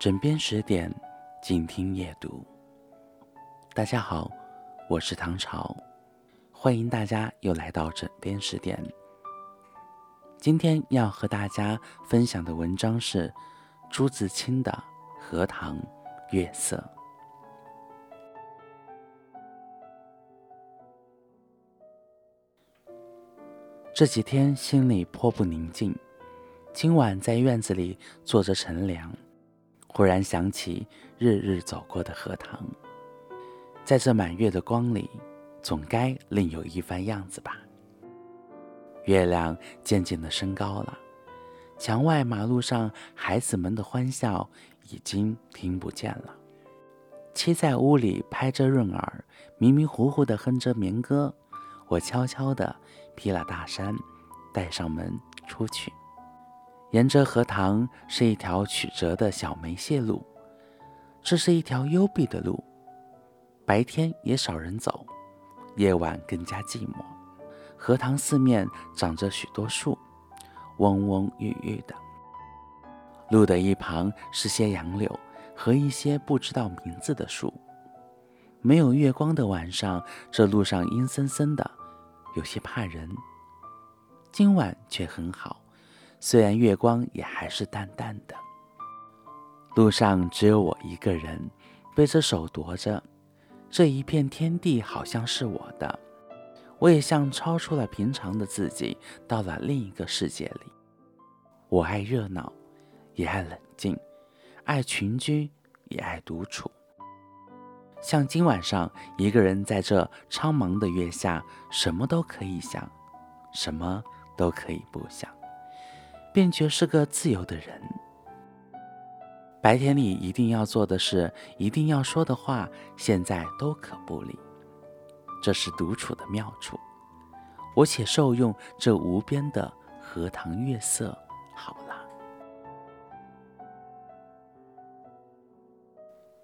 枕边十点，静听夜读。大家好，我是唐朝，欢迎大家又来到枕边十点。今天要和大家分享的文章是朱自清的《荷塘月色》。这几天心里颇不宁静，今晚在院子里坐着乘凉。忽然想起日日走过的荷塘，在这满月的光里，总该另有一番样子吧。月亮渐渐的升高了，墙外马路上孩子们的欢笑已经听不见了。妻在屋里拍着润儿，迷迷糊糊的哼着眠歌。我悄悄地披了大衫，带上门出去。沿着荷塘是一条曲折的小梅泄路，这是一条幽闭的路，白天也少人走，夜晚更加寂寞。荷塘四面长着许多树，蓊蓊郁郁的。路的一旁是些杨柳和一些不知道名字的树。没有月光的晚上，这路上阴森森的，有些怕人。今晚却很好。虽然月光也还是淡淡的，路上只有我一个人，背着手踱着，这一片天地好像是我的，我也像超出了平常的自己，到了另一个世界里。我爱热闹，也爱冷静，爱群居，也爱独处。像今晚上一个人在这苍茫的月下，什么都可以想，什么都可以不想。便觉是个自由的人。白天里一定要做的事，一定要说的话，现在都可不理。这是独处的妙处。我且受用这无边的荷塘月色好了。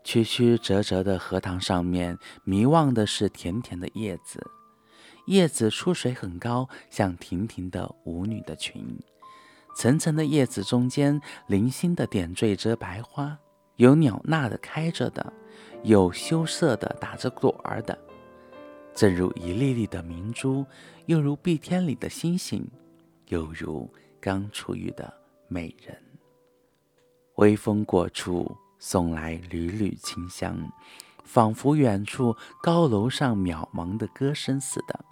曲曲折折的荷塘上面，迷望的是甜甜的叶子。叶子出水很高，像亭亭的舞女的裙。层层的叶子中间，零星的点缀着白花，有袅娜的开着的，有羞涩的打着朵儿的，正如一粒粒的明珠，又如碧天里的星星，又如刚出浴的美人。微风过处，送来缕缕清香，仿佛远处高楼上渺茫的歌声似的。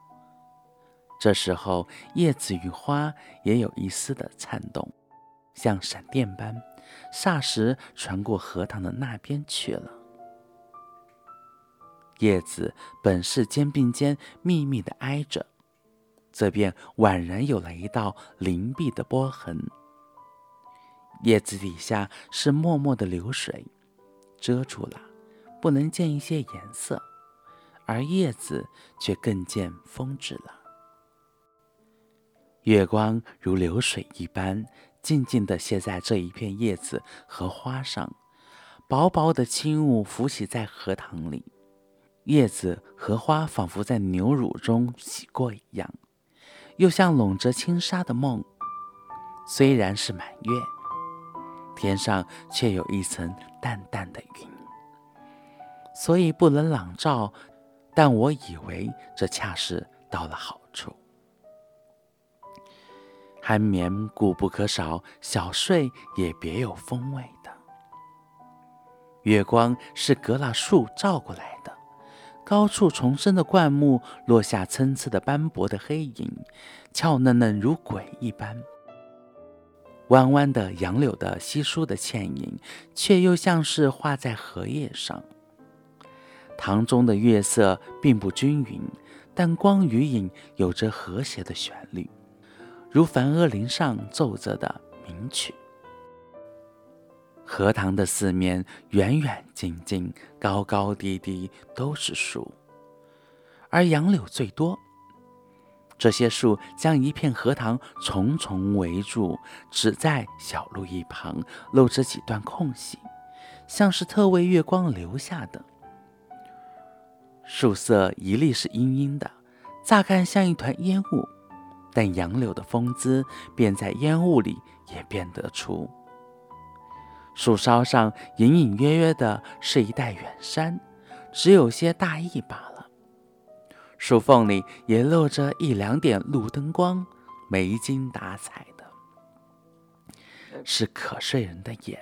这时候，叶子与花也有一丝的颤动，像闪电般，霎时传过荷塘的那边去了。叶子本是肩并肩密密的挨着，这便宛然有了一道灵璧的波痕。叶子底下是脉脉的流水，遮住了，不能见一些颜色，而叶子却更见风致了。月光如流水一般，静静地泻在这一片叶子和花上，薄薄的轻雾浮起在荷塘里。叶子和花仿佛在牛乳中洗过一样，又像笼着轻纱的梦。虽然是满月，天上却有一层淡淡的云，所以不能朗照。但我以为这恰是到了好。酣眠固不可少，小睡也别有风味的。月光是隔了树照过来的，高处重生的灌木落下参差的斑驳的黑影，俏嫩嫩如鬼一般。弯弯的杨柳的稀疏的倩影，却又像是画在荷叶上。塘中的月色并不均匀，但光与影有着和谐的旋律。如梵阿林上奏着的名曲。荷塘的四面远远近近、高高低低都是树，而杨柳最多。这些树将一片荷塘重重围住，只在小路一旁露着几段空隙，像是特为月光留下的。树色一粒是阴阴的，乍看像一团烟雾。但杨柳的风姿，便在烟雾里也辨得出。树梢上隐隐约约的是一带远山，只有些大意罢了。树缝里也露着一两点路灯光，没精打采的，是可睡人的眼。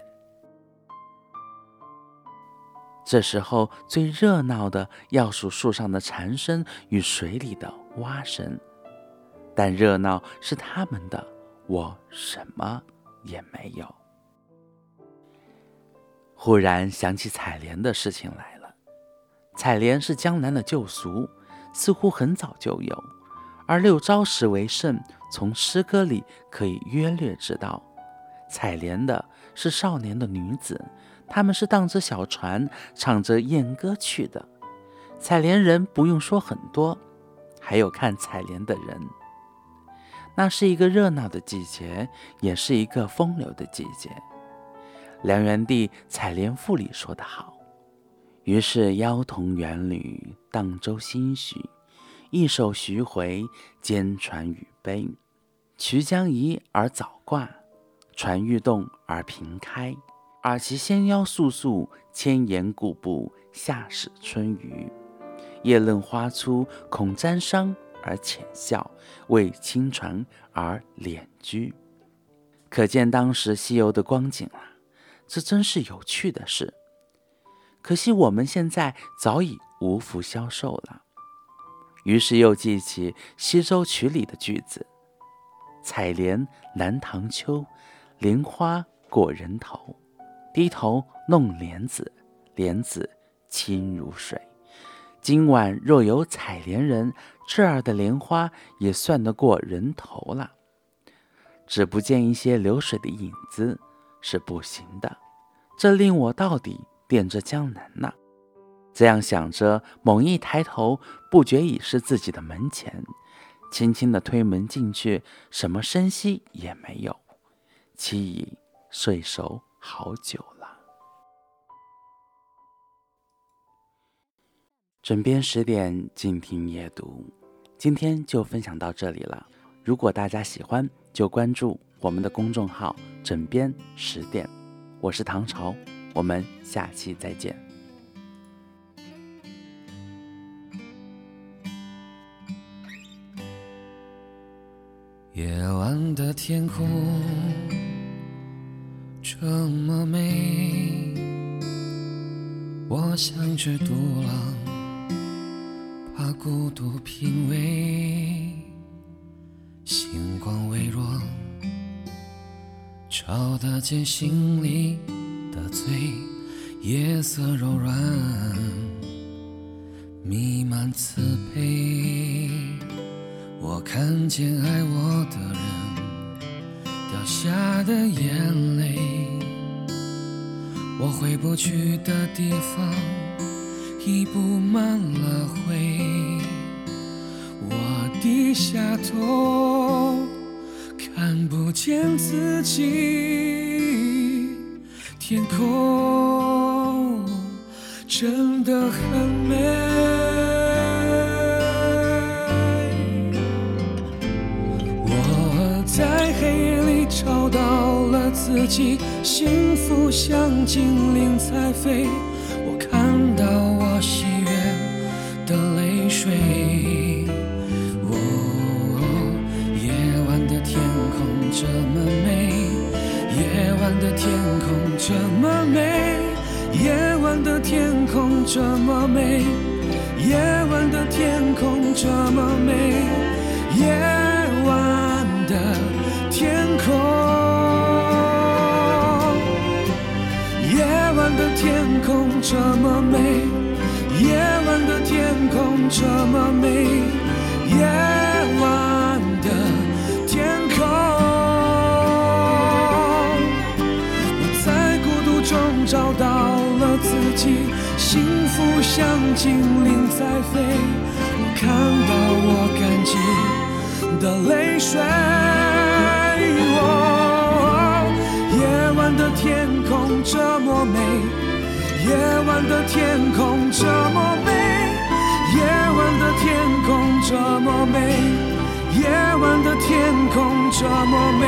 这时候最热闹的要数树上的蝉声与水里的蛙声，但热闹是他们的，我什么也没有。忽然想起采莲的事情来了。采莲是江南的旧俗，似乎很早就有，而六朝时为盛。从诗歌里可以约略知道，采莲的是少年的女子，他们是荡着小船，唱着艳歌去的。采莲人不用说很多，还有看采莲的人。那是一个热闹的季节，也是一个风流的季节。梁元帝《采莲赋》里说得好：“于是妖童元女荡舟心许，一首徐回，兼传语悲。渠将移而藻挂，船欲动而平开。尔其纤腰素素，千岩固步，下始春雨。叶嫩花粗，恐沾裳而浅笑，为轻船而敛居。”可见当时西游的光景了。这真是有趣的事，可惜我们现在早已无福消受了。于是又记起《西洲曲》里的句子：“采莲南塘秋，莲花过人头。低头弄莲子，莲子清如水。今晚若有采莲人，这儿的莲花也算得过人头了。只不见一些流水的影子。”是不行的，这令我到底惦着江南呢。这样想着，猛一抬头，不觉已是自己的门前，轻轻的推门进去，什么声息也没有，妻已睡熟好久了。枕边十点，静听夜读，今天就分享到这里了。如果大家喜欢，就关注。我们的公众号“枕边十点”，我是唐朝，我们下期再见。夜晚的天空这么美，我像只独狼，把孤独品味，星光微弱。照得见心里的罪，夜色柔软，弥漫慈悲。我看见爱我的人掉下的眼泪，我回不去的地方已布满了灰。我低下头。看不见自己，天空真的很美。我在黑夜里找到了自己，幸福像精灵在飞。的天空，夜晚的天空这么美，夜晚的天空这么美，夜晚的天空。我在孤独中。找到了自己，幸福像精灵在飞。我看到我感激的泪水。哦夜晚的天空这么美，夜晚的天空这么美，夜晚的天空这么美，夜晚的天空这么美，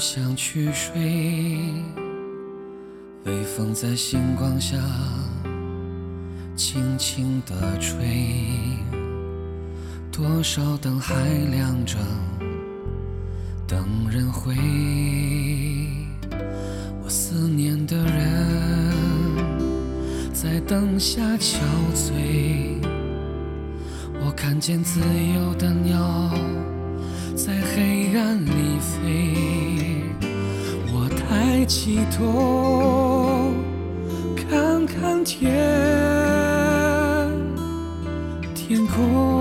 想去睡，微风在星光下轻轻地吹，多少灯还亮着，等人回。我思念的人在灯下憔悴，我看见自由的鸟在黑暗里飞，抬起头看看天，天空。